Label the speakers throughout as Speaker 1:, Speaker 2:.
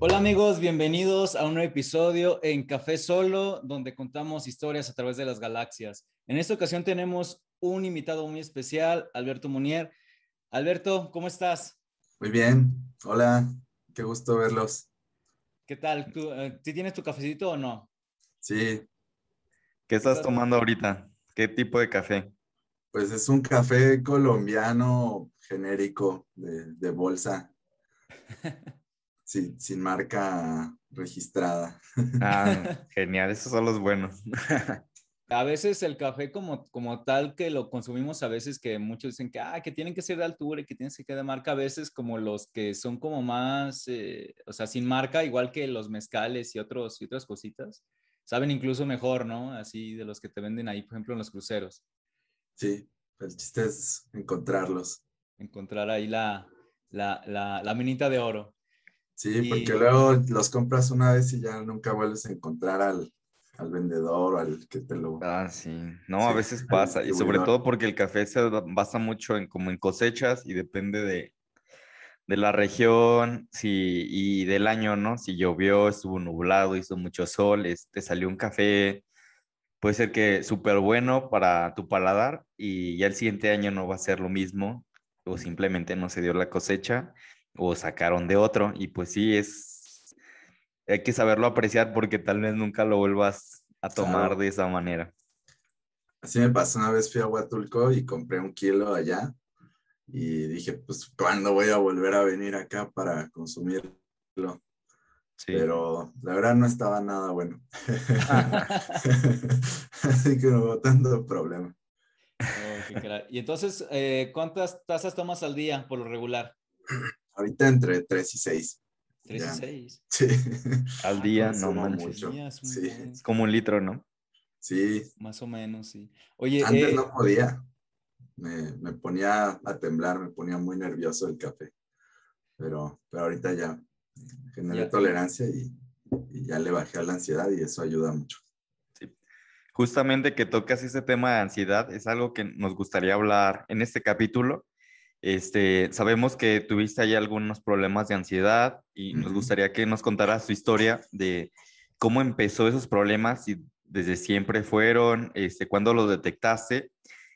Speaker 1: Hola amigos, bienvenidos a un nuevo episodio en Café Solo, donde contamos historias a través de las galaxias. En esta ocasión tenemos un invitado muy especial, Alberto Munier. Alberto, ¿cómo estás?
Speaker 2: Muy bien, hola, qué gusto verlos.
Speaker 1: ¿Qué tal? ¿Tú, eh, tienes tu cafecito o no?
Speaker 2: Sí.
Speaker 3: ¿Qué estás tomando ahorita? ¿Qué tipo de café?
Speaker 2: Pues es un café colombiano genérico de, de bolsa. Sí, sin marca registrada.
Speaker 3: Ah, genial, esos son los buenos.
Speaker 1: A veces el café como, como tal que lo consumimos a veces que muchos dicen que, ah, que tienen que ser de altura y que tienen que ser de marca, a veces como los que son como más, eh, o sea, sin marca, igual que los mezcales y, otros, y otras cositas, saben incluso mejor, ¿no? Así de los que te venden ahí, por ejemplo, en los cruceros.
Speaker 2: Sí, el chiste es encontrarlos.
Speaker 1: Encontrar ahí la, la, la, la minita de oro.
Speaker 2: Sí, porque luego los compras una vez y ya nunca vuelves a encontrar al, al vendedor o al que te lo...
Speaker 3: Ah, sí. No, a veces pasa. Y sobre todo porque el café se basa mucho en como en cosechas y depende de, de la región si, y del año, ¿no? Si llovió, estuvo nublado, hizo mucho sol, este, salió un café, puede ser que súper bueno para tu paladar y ya el siguiente año no va a ser lo mismo o simplemente no se dio la cosecha o sacaron de otro y pues sí es hay que saberlo apreciar porque tal vez nunca lo vuelvas a tomar de esa manera.
Speaker 2: Así me pasó una vez fui a Huatulco y compré un kilo allá y dije, pues, ¿cuándo voy a volver a venir acá para consumirlo? Sí. Pero la verdad no estaba nada bueno. Así que no hubo tanto problema.
Speaker 1: Oh, y entonces, eh, ¿cuántas tazas tomas al día por lo regular?
Speaker 2: Ahorita entre 3 y 6.
Speaker 1: 3 y 6.
Speaker 2: Sí.
Speaker 3: Al día, no manches. Sí. Es como un litro, ¿no?
Speaker 2: Sí.
Speaker 1: Más o menos, sí. Oye,
Speaker 2: Antes eh... no podía. Me, me, ponía a temblar, me ponía muy nervioso el café. Pero, pero ahorita ya generé ya. tolerancia y, y, ya le bajé a la ansiedad y eso ayuda mucho.
Speaker 3: Sí. Justamente que tocas ese tema de ansiedad es algo que nos gustaría hablar en este capítulo este, sabemos que tuviste ahí algunos problemas de ansiedad y nos gustaría que nos contaras tu historia de cómo empezó esos problemas y desde siempre fueron, este, cuándo los detectaste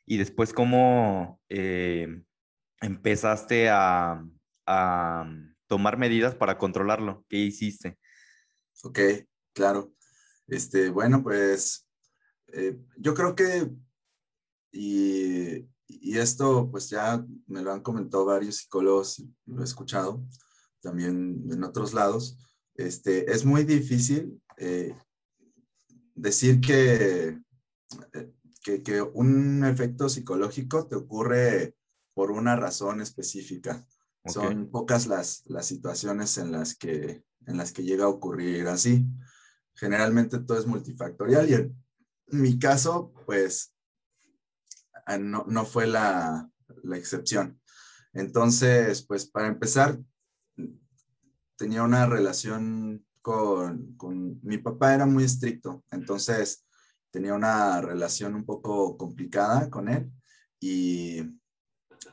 Speaker 3: y después cómo eh, empezaste a, a, tomar medidas para controlarlo. ¿Qué hiciste?
Speaker 2: Ok, claro. Este, bueno, pues eh, yo creo que y y esto pues ya me lo han comentado varios psicólogos, lo he escuchado también en otros lados, este, es muy difícil eh, decir que, eh, que, que, un efecto psicológico te ocurre por una razón específica. Okay. Son pocas las, las situaciones en las, que, en las que llega a ocurrir así. Generalmente todo es multifactorial y en mi caso, pues no, no fue la, la, excepción. Entonces, pues para empezar, tenía una relación con, con, mi papá, era muy estricto, entonces tenía una relación un poco complicada con él y,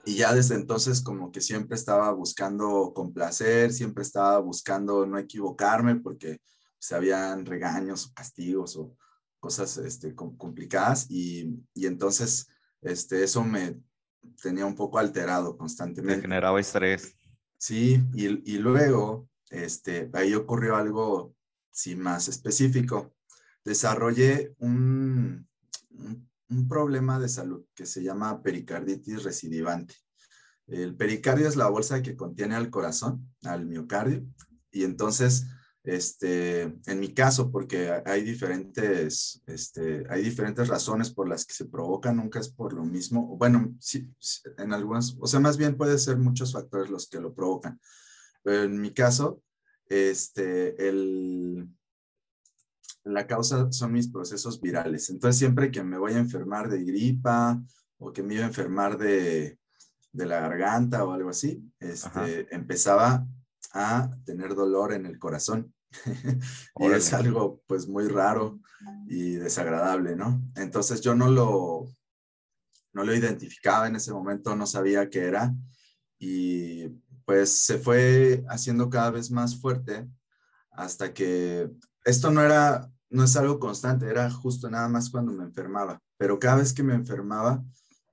Speaker 2: y ya desde entonces como que siempre estaba buscando complacer, siempre estaba buscando no equivocarme porque se habían regaños o castigos o cosas este, complicadas y, y entonces este, eso me tenía un poco alterado constantemente.
Speaker 3: Me generaba estrés.
Speaker 2: Sí, y, y luego, este, ahí ocurrió algo, sí, más específico. Desarrollé un, un, un problema de salud que se llama pericarditis recidivante. El pericardio es la bolsa que contiene al corazón, al miocardio, y entonces este, en mi caso, porque hay diferentes, este, hay diferentes razones por las que se provoca, nunca es por lo mismo. Bueno, sí, en algunas, o sea, más bien puede ser muchos factores los que lo provocan. Pero en mi caso, este, el, la causa son mis procesos virales. Entonces, siempre que me voy a enfermar de gripa o que me iba a enfermar de, de la garganta o algo así, este, empezaba a tener dolor en el corazón. y es algo pues muy raro y desagradable, ¿no? Entonces yo no lo, no lo identificaba en ese momento, no sabía qué era y pues se fue haciendo cada vez más fuerte hasta que esto no era, no es algo constante, era justo nada más cuando me enfermaba, pero cada vez que me enfermaba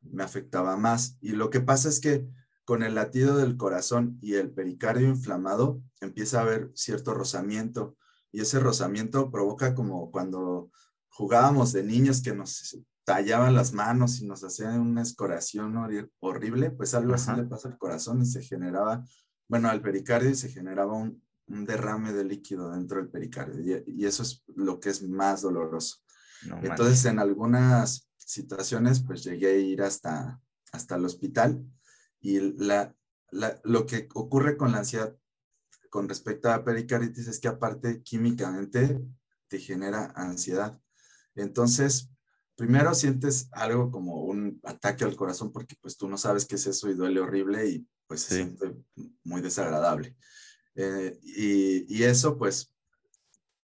Speaker 2: me afectaba más. Y lo que pasa es que con el latido del corazón y el pericardio inflamado empieza a haber cierto rozamiento. Y ese rozamiento provoca como cuando jugábamos de niños que nos tallaban las manos y nos hacían una escoración horrible, pues algo así le pasa al corazón y se generaba, bueno, al pericardio y se generaba un, derrame de líquido dentro del pericardio. Y, eso es lo que es más doloroso. Entonces, en algunas situaciones, pues llegué a ir hasta, hasta el hospital y la, lo que ocurre con la ansiedad con respecto a pericarditis es que aparte químicamente te genera ansiedad. Entonces, primero sientes algo como un ataque al corazón porque pues tú no sabes qué es eso y duele horrible y pues se siente muy desagradable. Eh, y, y, eso pues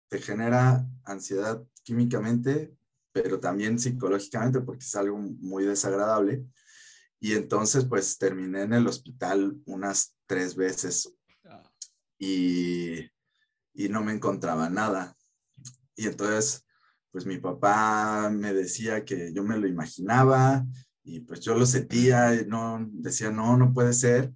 Speaker 2: te genera ansiedad químicamente, pero también psicológicamente porque es algo muy desagradable. Y entonces pues terminé en el hospital unas tres veces ah. y, y no me encontraba nada. Y entonces pues mi papá me decía que yo me lo imaginaba y pues yo lo sentía y no, decía, no, no puede ser.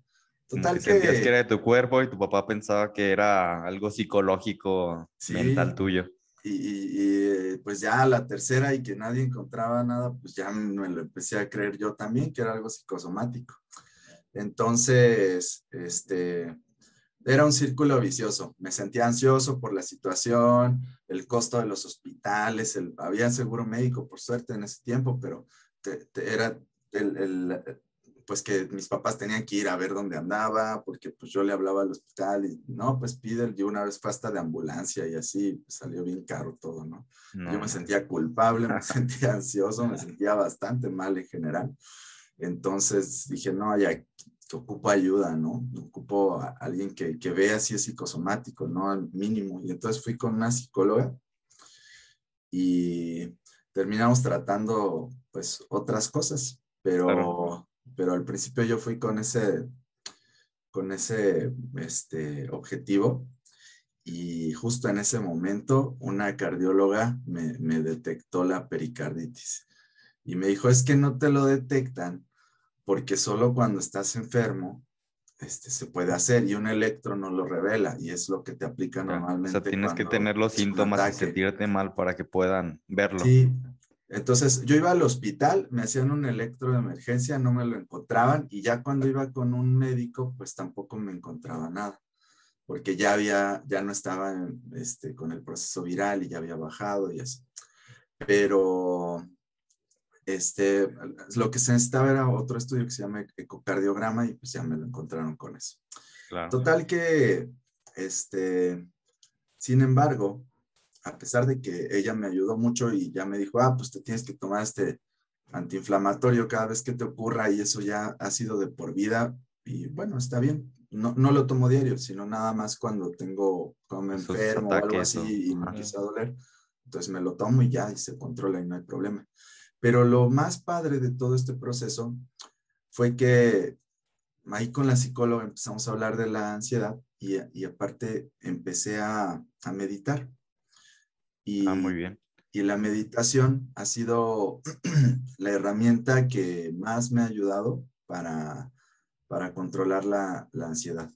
Speaker 3: Total que... Sentías que era de tu cuerpo y tu papá pensaba que era algo psicológico, mental tuyo.
Speaker 2: Y, pues ya la tercera y que nadie encontraba nada, pues ya me lo empecé a creer yo también que era algo psicosomático. Entonces, este, era un círculo vicioso. Me sentía ansioso por la situación, el costo de los hospitales, el, había seguro médico, por suerte, en ese tiempo, pero era el, pues que mis papás tenían que ir a ver dónde andaba, porque pues yo le hablaba al hospital y no, pues pide, yo una vez fue hasta de ambulancia y así, pues, salió bien caro todo, ¿no? Yo me sentía culpable, me sentía ansioso, me sentía bastante mal en general. Entonces dije, no, ya ocupo ayuda, ¿no? Ocupo a alguien que, que vea si es psicosomático, ¿no? Al mínimo. Y entonces fui con una psicóloga y terminamos tratando, pues, otras cosas, pero, pero al principio yo fui con ese, con ese, este, objetivo y justo en ese momento una cardióloga me, me detectó la pericarditis y me dijo, es que no te lo detectan porque solo cuando estás enfermo este, se puede hacer y un electro no lo revela y es lo que te aplica normalmente.
Speaker 3: O sea, tienes que tener los síntomas y sentirte mal para que puedan verlo.
Speaker 2: Sí, entonces yo iba al hospital, me hacían un electro de emergencia, no me lo encontraban y ya cuando iba con un médico, pues tampoco me encontraba nada, porque ya había, ya no estaba este, con el proceso viral y ya había bajado y así. Pero este, lo que se necesitaba era otro estudio que se llama ecocardiograma y pues ya me lo encontraron con eso. Total que, este, sin embargo, a pesar de que ella me ayudó mucho y ya me dijo, ah, pues te tienes que tomar este antiinflamatorio cada vez que te ocurra y eso ya ha sido de por vida y bueno, está bien. No, no lo tomo diario, sino nada más cuando tengo, cuando me enfermo o algo así y me empieza a doler. Entonces me lo tomo y ya y se controla y no hay problema. Pero lo más padre de todo este proceso fue que ahí con la psicóloga empezamos a hablar de la ansiedad y, aparte empecé a, meditar. Y,
Speaker 3: ah, muy bien.
Speaker 2: Y la meditación ha sido la herramienta que más me ha ayudado para, para controlar la, ansiedad.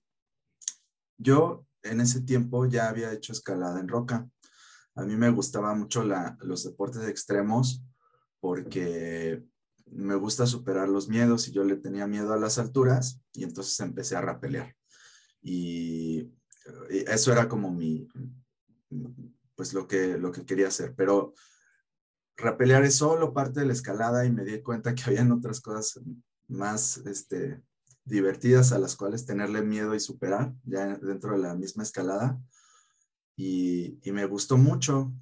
Speaker 2: Yo en ese tiempo ya había hecho escalada en roca. A mí me gustaba mucho los deportes extremos porque me gusta superar los miedos y yo le tenía miedo a las alturas y entonces empecé a rapelear. Y, eso era como mi, pues lo que, lo que quería hacer. Pero rapelear es solo parte de la escalada y me di cuenta que habían otras cosas más este, divertidas a las cuales tenerle miedo y superar ya dentro de la misma escalada. Y, y me gustó mucho,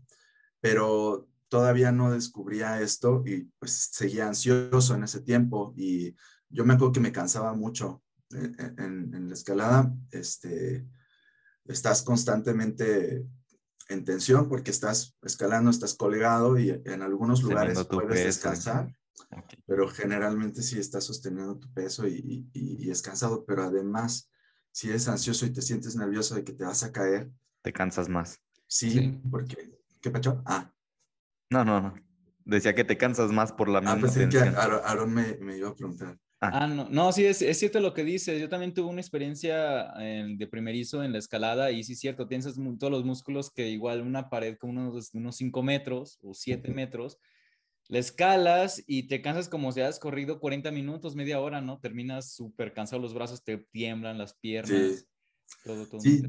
Speaker 2: pero todavía no descubría esto y pues seguía ansioso en ese tiempo y yo me acuerdo que me cansaba mucho en, la escalada. Este, estás constantemente en tensión porque estás escalando, estás colgado y en algunos lugares puedes descansar, pero generalmente sí estás sosteniendo tu peso y, y, y, es cansado, pero además si eres ansioso y te sientes nervioso de que te vas a caer,
Speaker 3: te cansas más.
Speaker 2: Sí, porque, ¿qué pacho? Ah.
Speaker 3: No, no, no. Decía que te cansas más por la
Speaker 2: ah,
Speaker 3: misma ah,
Speaker 2: que Aaron me, me, iba a preguntar.
Speaker 1: Ah, ah no, no, sí, es, es, cierto lo que dices. Yo también tuve una experiencia de primerizo en la escalada y sí es cierto, tienes todos los músculos que igual una pared con unos, unos 5 metros o 7 metros, la escalas y te cansas como si has corrido 40 minutos, media hora, ¿no? Terminas súper cansado, los brazos te tiemblan, las piernas,
Speaker 2: sí. todo, todo. Sí.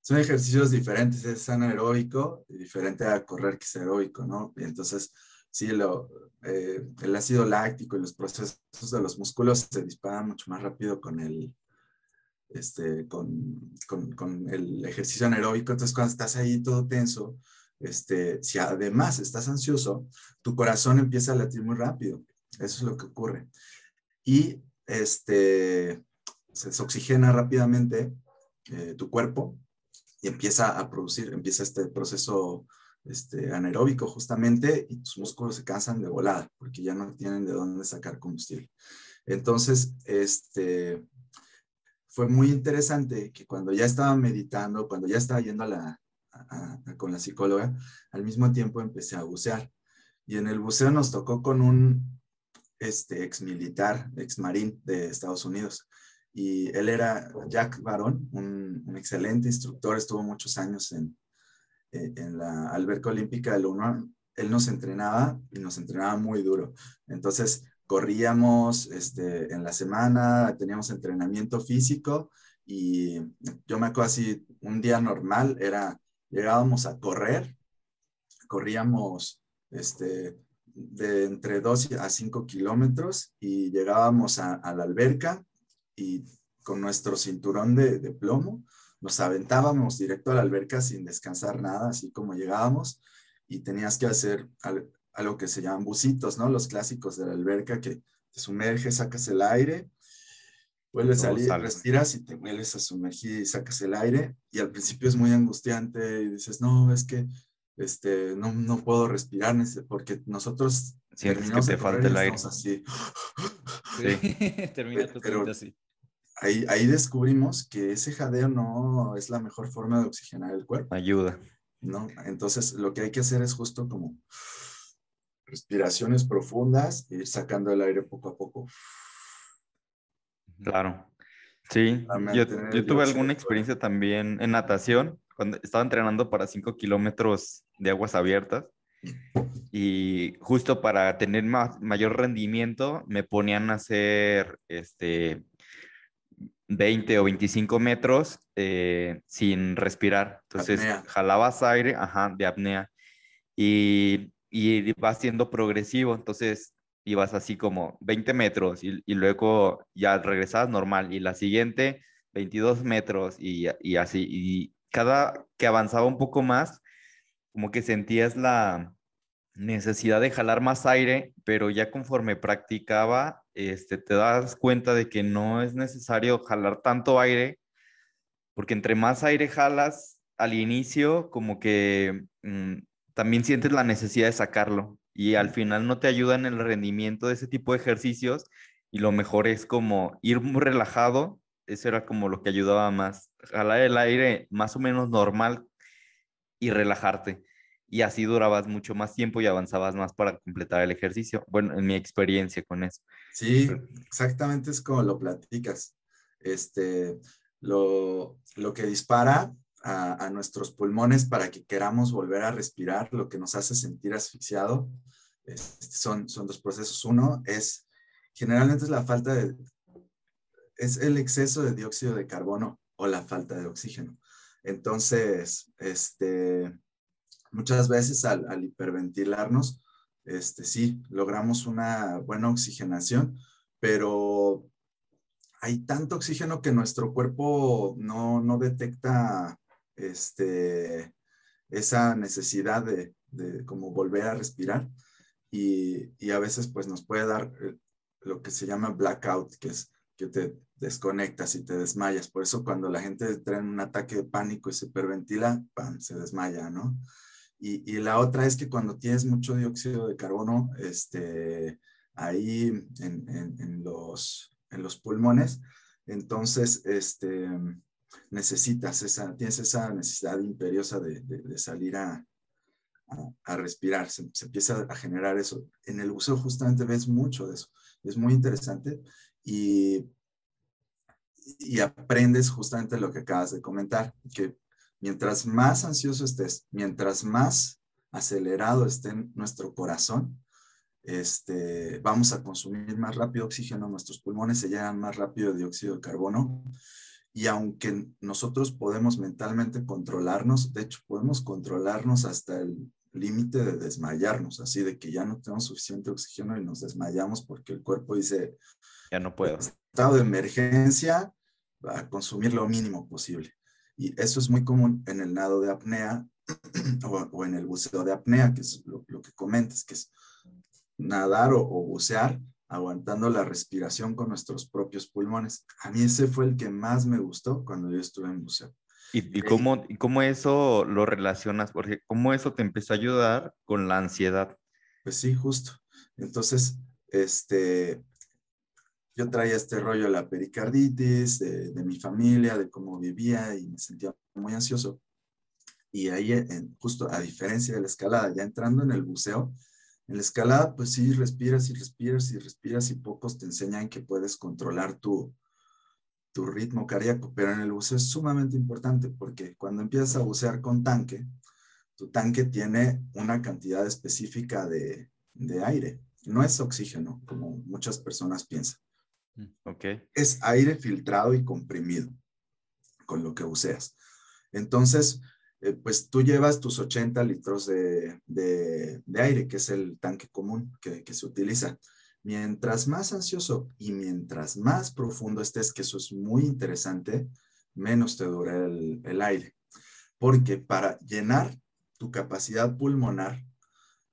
Speaker 2: Son ejercicios diferentes, es anaeróbico diferente a correr que es aeróbico, ¿no? Y entonces, sí, lo, eh, el ácido láctico y los procesos de los músculos se disparan mucho más rápido con el, este, con, con, el ejercicio anaeróbico. Entonces, cuando estás ahí todo tenso, este, si además estás ansioso, tu corazón empieza a latir muy rápido. Eso es lo que ocurre. Y este, se desoxigena rápidamente eh, tu cuerpo y empieza a producir, empieza este proceso este, anaeróbico justamente y tus músculos se cansan de volada porque ya no tienen de dónde sacar combustible. Entonces, este, fue muy interesante que cuando ya estaba meditando, cuando ya estaba yendo a la, con la psicóloga, al mismo tiempo empecé a bucear. Y en el buceo nos tocó con un este, ex militar, ex marín de Estados Unidos. Y él era Jack Baron, un, excelente instructor, estuvo muchos años en, en la alberca olímpica del UNO. Él nos entrenaba y nos entrenaba muy duro. Entonces, corríamos este, en la semana, teníamos entrenamiento físico y yo me acuerdo así, un día normal era llegábamos a correr, corríamos este, de entre 2 a 5 kilómetros y llegábamos a, la alberca y con nuestro cinturón de, plomo nos aventábamos directo a la alberca sin descansar nada, así como llegábamos y tenías que hacer algo que se llaman bucitos, ¿no? Los clásicos de la alberca que te sumerges, sacas el aire Vuelves a salir, respiras y te vuelves a sumergir y sacas el aire. Y al principio es muy angustiante y dices, no, es que este, no, no puedo respirar porque nosotros
Speaker 3: Sientes que te falta el aire.
Speaker 2: Así.
Speaker 1: Sí, termina totalmente así.
Speaker 2: Ahí, ahí descubrimos que ese jadeo no es la mejor forma de oxigenar el cuerpo.
Speaker 3: Ayuda.
Speaker 2: ¿no? Entonces, lo que hay que hacer es justo como respiraciones profundas, ir sacando el aire poco a poco.
Speaker 3: Claro. Sí, yo, tuve alguna experiencia también en natación, cuando estaba entrenando para 5 kilómetros de aguas abiertas y justo para tener mayor rendimiento me ponían a hacer este 20 o 25 metros eh, sin respirar. Entonces jalabas aire, ajá, de apnea y, y va siendo progresivo. Entonces ibas así como 20 metros y, luego ya regresabas normal y la siguiente 22 metros y, y, así. Y cada que avanzaba un poco más, como que sentías la necesidad de jalar más aire, pero ya conforme practicaba, este, te das cuenta de que no es necesario jalar tanto aire, porque entre más aire jalas al inicio, como que mm, también sientes la necesidad de sacarlo y al final no te ayuda en el rendimiento de ese tipo de ejercicios y lo mejor es como ir muy relajado, eso era como lo que ayudaba más, jalar el aire más o menos normal y relajarte. Y así durabas mucho más tiempo y avanzabas más para completar el ejercicio. Bueno, en mi experiencia con eso.
Speaker 2: Sí, exactamente es como lo platicas. Este, lo, lo que dispara a, nuestros pulmones para que queramos volver a respirar, lo que nos hace sentir asfixiado. Este, son, son dos procesos. Uno es, generalmente es la falta de, es el exceso de dióxido de carbono o la falta de oxígeno. Entonces, este, muchas veces al, al hiperventilarnos, este, sí, logramos una buena oxigenación, pero hay tanto oxígeno que nuestro cuerpo no, no detecta este, esa necesidad de, de como volver a respirar y, y, a veces pues nos puede dar eh, lo que se llama blackout, que es que te desconectas y te desmayas. Por eso cuando la gente trae un ataque de pánico y se hiperventila, ¡pam! se desmaya, ¿no? Y, y, la otra es que cuando tienes mucho dióxido de carbono, este, ahí en, en, en los, en los pulmones, entonces, este, necesitas esa, tienes esa necesidad imperiosa de, salir a, a, respirar, se, empieza a generar eso. En el buceo justamente ves mucho de eso, es muy interesante y, y aprendes justamente lo que acabas de comentar, que mientras más ansioso estés, mientras más acelerado esté nuestro corazón, este, vamos a consumir más rápido oxígeno, nuestros pulmones se llenan más rápido de dióxido de carbono y aunque nosotros podemos mentalmente controlarnos, de hecho podemos controlarnos hasta el límite de desmayarnos, así de que ya no tenemos suficiente oxígeno y nos desmayamos porque el cuerpo dice,
Speaker 3: ya no puedo.
Speaker 2: Estado de emergencia, a consumir lo mínimo posible. Y eso es muy común en el nado de apnea o, en el buceo de apnea, que es lo, que comentas, que es nadar o, bucear aguantando la respiración con nuestros propios pulmones. A mí ese fue el que más me gustó cuando yo estuve en buceo.
Speaker 3: ¿Y, cómo, y cómo eso lo relacionas? Porque cómo eso te empezó a ayudar con la ansiedad.
Speaker 2: Pues sí, justo. Entonces, este, yo traía este rollo de la pericarditis, de, de, mi familia, de cómo vivía y me sentía muy ansioso. Y ahí, en, justo a diferencia de la escalada, ya entrando en el buceo, en la escalada, pues sí, respiras y respiras y respiras y pocos te enseñan que puedes controlar tu, tu ritmo cardíaco, pero en el buceo es sumamente importante porque cuando empiezas a bucear con tanque, tu tanque tiene una cantidad específica de, de aire. No es oxígeno, como muchas personas piensan.
Speaker 3: Mm, okay.
Speaker 2: Es aire filtrado y comprimido con lo que buceas. Entonces, eh, pues tú llevas tus 80 litros de, de, aire, que es el tanque común que, que, se utiliza. Mientras más ansioso y mientras más profundo estés, que eso es muy interesante, menos te dura el, el aire. Porque para llenar tu capacidad pulmonar,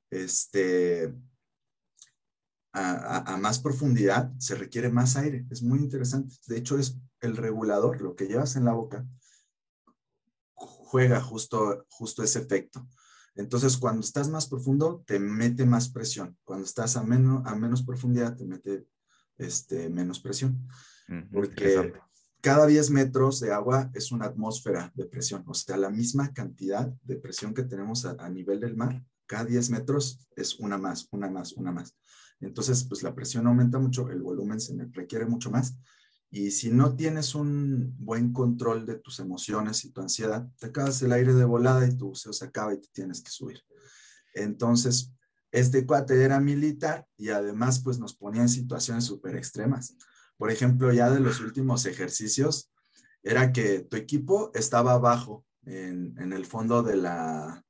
Speaker 2: este, a, más profundidad se requiere más aire. Es muy interesante. De hecho, es el regulador, lo que llevas en la boca, juega justo, justo ese efecto. Entonces, cuando estás más profundo, te mete más presión. Cuando estás a menos, a menos profundidad, te mete este, menos presión. porque cada 10 metros de agua es una atmósfera de presión. O sea, la misma cantidad de presión que tenemos a, a nivel del mar, cada 10 metros es una más, una más, una más. Entonces, pues la presión aumenta mucho, el volumen se requiere mucho más. Y si no tienes un buen control de tus emociones y tu ansiedad, te acabas el aire de volada y tu buceo se acaba y te tienes que subir. Entonces, este cuate era militar y además pues nos ponía en situaciones súper extremas. Por ejemplo, ya de los últimos ejercicios, era que tu equipo estaba abajo en, el fondo de la,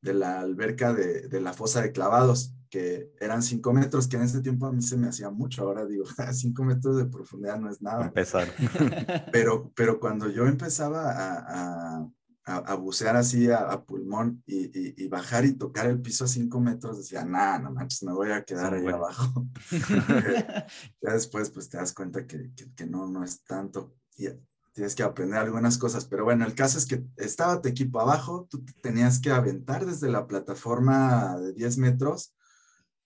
Speaker 2: de la alberca de, de la fosa de clavados que eran cinco metros, que en ese tiempo a mí se me hacía mucho. Ahora digo, cinco metros de profundidad no es nada.
Speaker 3: Empezar.
Speaker 2: Pero, pero cuando yo empezaba a, a, a bucear así a, pulmón y, y, bajar y tocar el piso a cinco metros, decía, nah, no manches, me voy a quedar ahí abajo. ya después, pues te das cuenta que, que, que, no, no es tanto. Y tienes que aprender algunas cosas. Pero bueno, el caso es que estaba tu equipo abajo, tú tenías que aventar desde la plataforma de 10 metros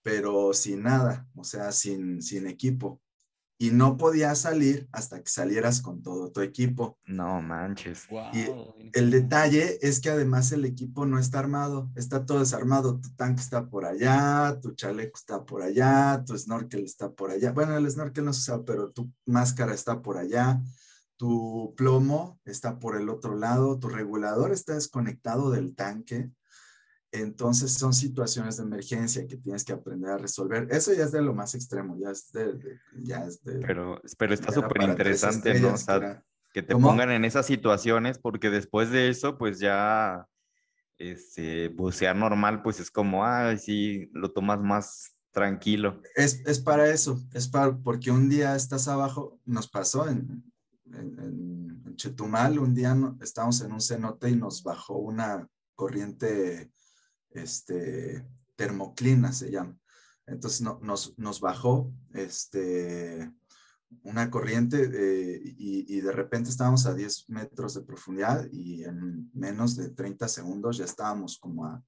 Speaker 2: pero sin nada, o sea, sin, sin equipo. Y no podías salir hasta que salieras con todo tu equipo.
Speaker 3: No manches.
Speaker 2: y el detalle es que además el equipo no está armado, está todo desarmado. Tu tanque está por allá, tu chaleco está por allá, tu snorkel está por allá. Bueno, el snorkel no se usa, pero tu máscara está por allá, tu plomo está por el otro lado, tu regulador está desconectado del tanque. Entonces son situaciones de emergencia que tienes que aprender a resolver. Eso ya es de lo más extremo, ya es de... ya es de
Speaker 3: pero, pero está súper interesante, ¿no? O sea, que te pongan en esas situaciones porque después de eso, pues ya este, bucear normal, pues es como, ay, sí, lo tomas más tranquilo.
Speaker 2: Es, es para eso, es para, porque un día estás abajo, nos pasó en, en, en Chetumal, un día estábamos en un cenote y nos bajó una corriente este, termoclina se llama. Entonces nos, nos, bajó este, una corriente eh, y, de repente estábamos a 10 metros de profundidad y en menos de 30 segundos ya estábamos como a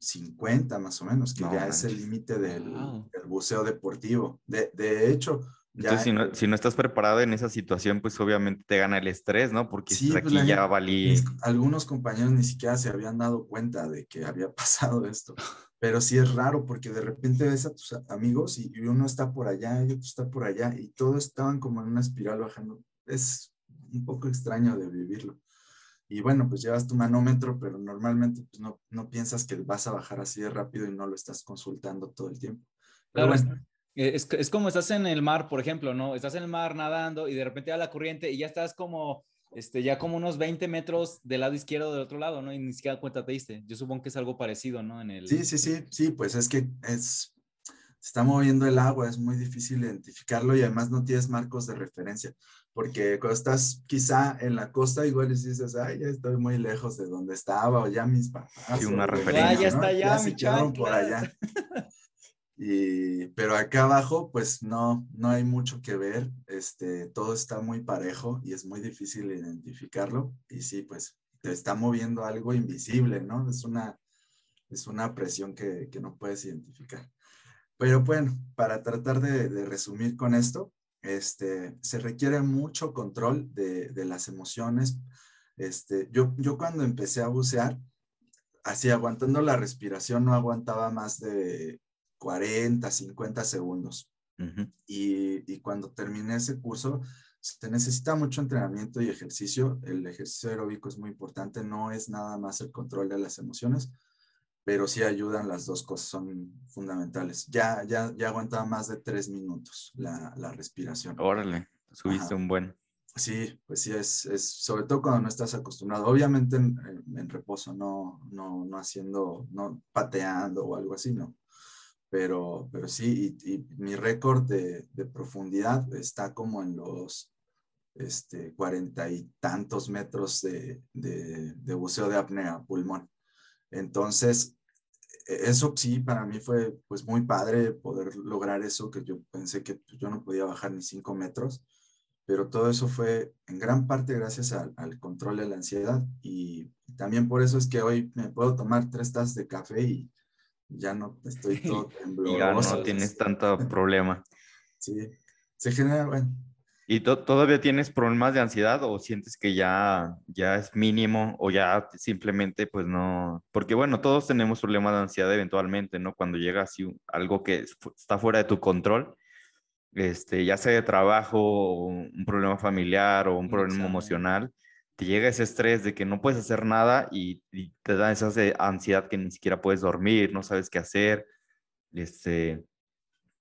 Speaker 2: 50 más o menos, que ya es el límite del, buceo deportivo. De, de, hecho,
Speaker 3: Entonces, si no, si no, estás preparado en esa situación, pues obviamente te gana el estrés, ¿no? Porque pues, aquí ya valí.
Speaker 2: algunos compañeros ni siquiera se habían dado cuenta de que había pasado esto. Pero sí es raro porque de repente ves a tus amigos y, uno está por allá y otro está por allá y todos estaban como en una espiral bajando. Es un poco extraño de vivirlo. Y bueno, pues llevas tu manómetro, pero normalmente pues no, no piensas que vas a bajar así de rápido y no lo estás consultando todo el tiempo.
Speaker 1: Pero bueno, eh, es, es, como estás en el mar, por ejemplo, ¿no? Estás en el mar nadando y de repente va la corriente y ya estás como, este, ya como unos 20 metros del lado izquierdo del otro lado, ¿no? Y ni siquiera cuenta te diste. Yo supongo que es algo parecido, ¿no? En el...
Speaker 2: Sí, sí, sí, sí, pues es que es, se está moviendo el agua, es muy difícil identificarlo y además no tienes marcos de referencia, porque cuando estás quizá en la costa igual dices, ay, ya estoy muy lejos de donde estaba o ya mis papás.
Speaker 3: Sí, una referencia. Ah,
Speaker 1: ya está ya, mi
Speaker 2: se por allá. Y, pero acá abajo, pues no, no hay mucho que ver. Este, todo está muy parejo y es muy difícil identificarlo. Y sí, pues te está moviendo algo invisible, ¿no? Es una, es una presión que, que no puedes identificar. Pero bueno, para tratar de, de resumir con esto, este, se requiere mucho control de, de las emociones. Este, yo, yo cuando empecé a bucear, así aguantando la respiración, no aguantaba más de 40, 50 segundos. y, y, cuando terminé ese curso, se necesita mucho entrenamiento y ejercicio. El ejercicio aeróbico es muy importante, no es nada más el control de las emociones, pero sí ayudan las dos cosas, son fundamentales. Ya, ya, ya aguantaba más de tres minutos la, la respiración.
Speaker 3: Órale, subiste un buen.
Speaker 2: Sí, pues sí, es, es, sobre todo cuando no estás acostumbrado, obviamente en, en, reposo, no, no, no haciendo, no pateando o algo así, no pero, pero sí, y, mi récord de, de, profundidad está como en los este, cuarenta y tantos metros de, de, de, buceo de apnea, pulmón. Entonces, e, eso sí, para mí fue pues muy padre poder lograr eso, que yo pensé que yo no podía bajar ni cinco metros, pero todo eso fue en gran parte gracias al, al control de la ansiedad y también por eso es que hoy me puedo tomar tres tazas de café y ya no estoy todo tembloroso.
Speaker 3: ya no tienes tanto problema.
Speaker 2: Sí, se genera, bueno.
Speaker 3: ¿Y todavía tienes problemas de ansiedad o sientes que ya, ya es mínimo o ya simplemente pues no? Porque bueno, todos tenemos problemas de ansiedad eventualmente, ¿no? Cuando llega así algo que está fuera de tu control, este, ya sea de trabajo, o un problema familiar o un problema emocional, te llega ese estrés de que no puedes hacer nada y, te da esa ansiedad que ni siquiera puedes dormir, no sabes qué hacer, este,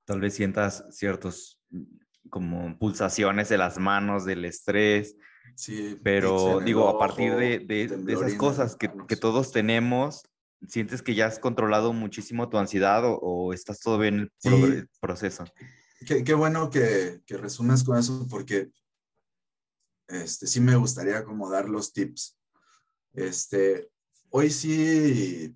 Speaker 3: tal vez sientas ciertos mm, como pulsaciones de las manos, del estrés,
Speaker 2: sí,
Speaker 3: pero digo, a partir de, de, esas cosas que, que, todos tenemos, ¿sientes que ya has controlado muchísimo tu ansiedad o, estás todavía en el proceso?
Speaker 2: Qué, qué bueno que, que resumes con eso porque este, sí me gustaría como dar los tips. Este, hoy sí,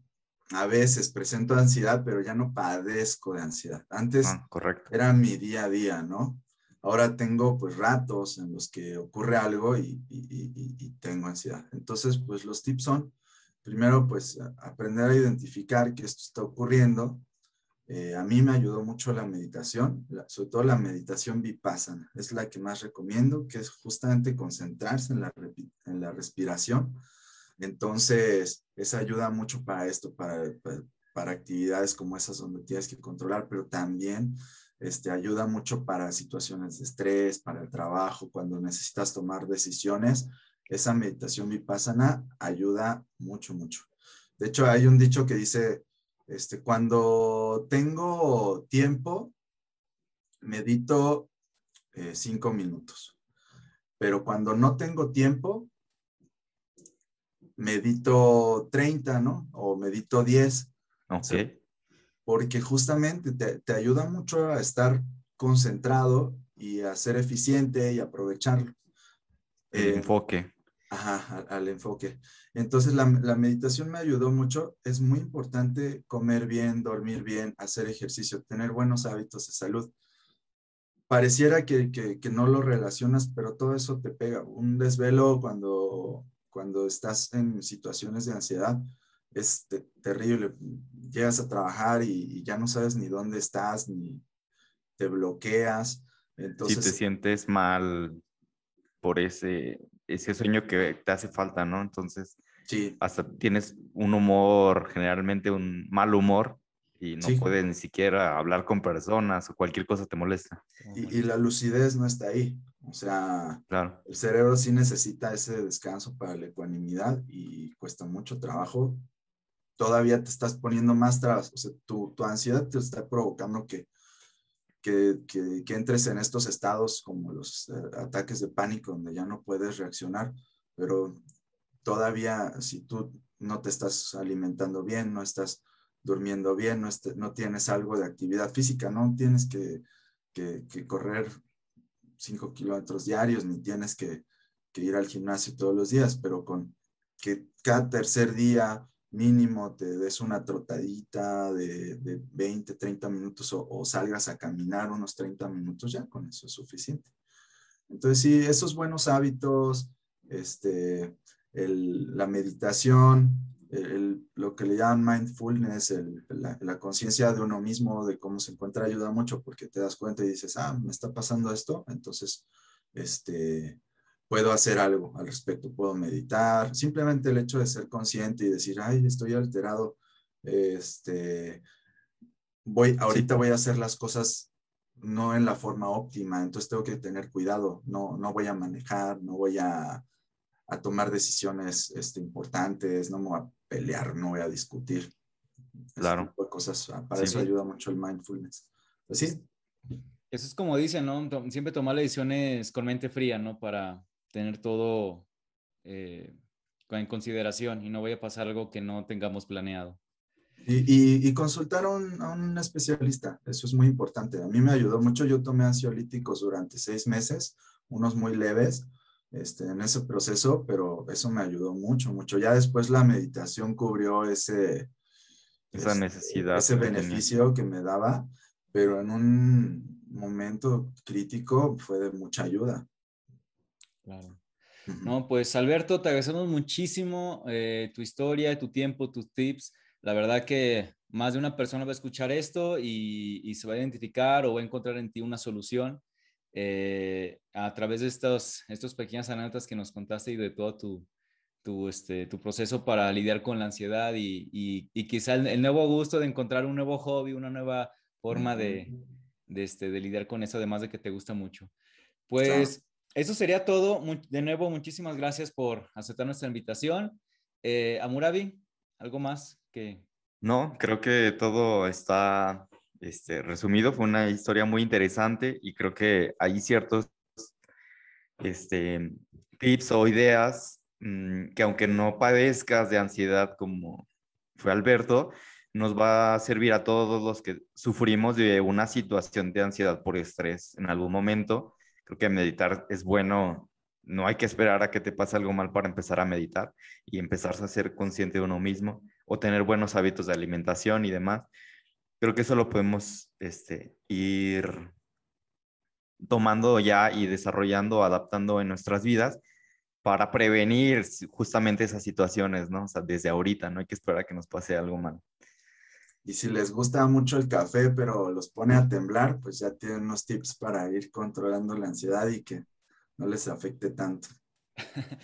Speaker 2: a veces presento ansiedad, pero ya no padezco de ansiedad. Antes
Speaker 3: ah, correcto.
Speaker 2: era mi día a día, ¿no? Ahora tengo pues ratos en los que ocurre algo y, y tengo ansiedad. Entonces, pues los tips son, primero, pues aprender a identificar que esto está ocurriendo, eh, a mí me ayudó mucho la meditación, sobre todo la meditación vipassana. Es la que más recomiendo, que es justamente concentrarse en la, en la respiración. Entonces, esa ayuda mucho para esto, para, para, actividades como esas donde tienes que controlar, pero también este, ayuda mucho para situaciones de estrés, para el trabajo, cuando necesitas tomar decisiones. Esa meditación vipassana ayuda mucho, mucho. De hecho, hay un dicho que dice, este, cuando tengo tiempo, medito eh, cinco minutos. Pero cuando no tengo tiempo, medito 30, ¿no? O medito 10.
Speaker 3: Ok.
Speaker 2: porque justamente te, ayuda mucho a estar concentrado y a ser eficiente y aprovecharlo.
Speaker 3: El enfoque.
Speaker 2: Ajá, al, enfoque. Entonces la, meditación me ayudó mucho. Es muy importante comer bien, dormir bien, hacer ejercicio, tener buenos hábitos de salud. Pareciera que, no lo relacionas, pero todo eso te pega. Un desvelo cuando, cuando estás en situaciones de ansiedad es terrible. Llegas a trabajar y, y ya no sabes ni dónde estás, ni te bloqueas.
Speaker 3: Entonces, si te sientes mal por ese, ese sueño que te hace falta, ¿no? Entonces, sí. hasta tienes un humor, generalmente un mal humor, y no puedes ni siquiera hablar con personas o cualquier cosa te molesta.
Speaker 2: Y, y, la lucidez no está ahí. O sea, claro. el cerebro sí necesita ese descanso para la ecuanimidad y cuesta mucho trabajo. Todavía te estás poniendo más trabas. O sea, tu, tu ansiedad te está provocando que, que, que, entres en estos estados como los eh, ataques de pánico donde ya no puedes reaccionar. Pero todavía si tú no te estás alimentando bien, no estás durmiendo bien, no, este, no tienes algo de actividad física, no tienes que, correr 5 kilómetros diarios, ni tienes que, ir al gimnasio todos los días, pero con que cada tercer día mínimo te des una trotadita de, de 20, 30 minutos o, salgas a caminar unos 30 minutos, ya con eso es suficiente. Entonces, sí, esos buenos hábitos, este, la meditación, lo que le llaman mindfulness, la, conciencia de uno mismo, de cómo se encuentra, ayuda mucho porque te das cuenta y dices, ah, me está pasando esto, entonces, este, puedo hacer algo al respecto, puedo meditar, simplemente el hecho de ser consciente y decir, ay, estoy alterado, este, voy, ahorita voy a hacer las cosas no en la forma óptima, entonces tengo que tener cuidado, no, no voy a manejar, no voy a, a tomar decisiones este, importantes, no me voy a pelear, no voy a discutir.
Speaker 3: Claro.
Speaker 2: cosas, ah, para eso ayuda mucho el mindfulness. Pues sí.
Speaker 1: Eso es como dicen, ¿no? Siempre tomar decisiones con mente fría, ¿no? Para tener todo eh, en consideración y no vaya a pasar algo que no tengamos planeado.
Speaker 2: Y, y, consultar a un, a un, especialista, eso es muy importante. A mí me ayudó mucho, yo tomé ansiolíticos durante seis meses, unos muy leves, este, en ese proceso, pero eso me ayudó mucho, mucho. Ya después la meditación cubrió ese,
Speaker 3: esa este, necesidad,
Speaker 2: ese beneficio que me daba, pero en un momento crítico fue de mucha ayuda.
Speaker 1: Claro. No, pues Alberto, te agradecemos muchísimo eh, tu historia, tu tiempo, tus tips. La verdad que más de una persona va a escuchar esto y, y se va a identificar o va a encontrar en ti una solución. Eh, a través de estos, estos pequeñas anécdotas que nos contaste y de todo tu, tu, este, tu proceso para lidiar con la ansiedad y, y, quizá el, nuevo gusto de encontrar un nuevo hobby, una nueva forma de, de, este, de lidiar con eso, además de que te gusta mucho. Pues eso sería todo. De nuevo, muchísimas gracias por aceptar nuestra invitación. Eh, Amurabi, ¿algo más que...
Speaker 3: No, creo que todo está este, resumido, fue una historia muy interesante y creo que hay ciertos este, tips o ideas mm, que aunque no padezcas de ansiedad como fue Alberto, nos va a servir a todos los que sufrimos de una situación de ansiedad por estrés en algún momento. Creo que meditar es bueno, no hay que esperar a que te pase algo mal para empezar a meditar y empezar a ser consciente de uno mismo o tener buenos hábitos de alimentación y demás creo que eso lo podemos este, ir tomando ya y desarrollando, adaptando en nuestras vidas para prevenir justamente esas situaciones, ¿no? O sea, desde ahorita, no hay que esperar a que nos pase algo mal.
Speaker 2: Y si les gusta mucho el café, pero los pone a temblar, pues ya tienen unos tips para ir controlando la ansiedad y que no les afecte tanto.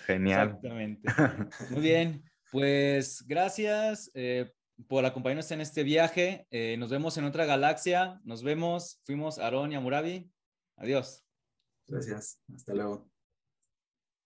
Speaker 3: Genial.
Speaker 1: Exactamente. Muy bien, pues gracias. Eh, por acompañarnos en este viaje. Eh, nos vemos en otra galaxia. Nos vemos. Fuimos Aaron y Amurabi. Adiós.
Speaker 2: Gracias. Hasta luego.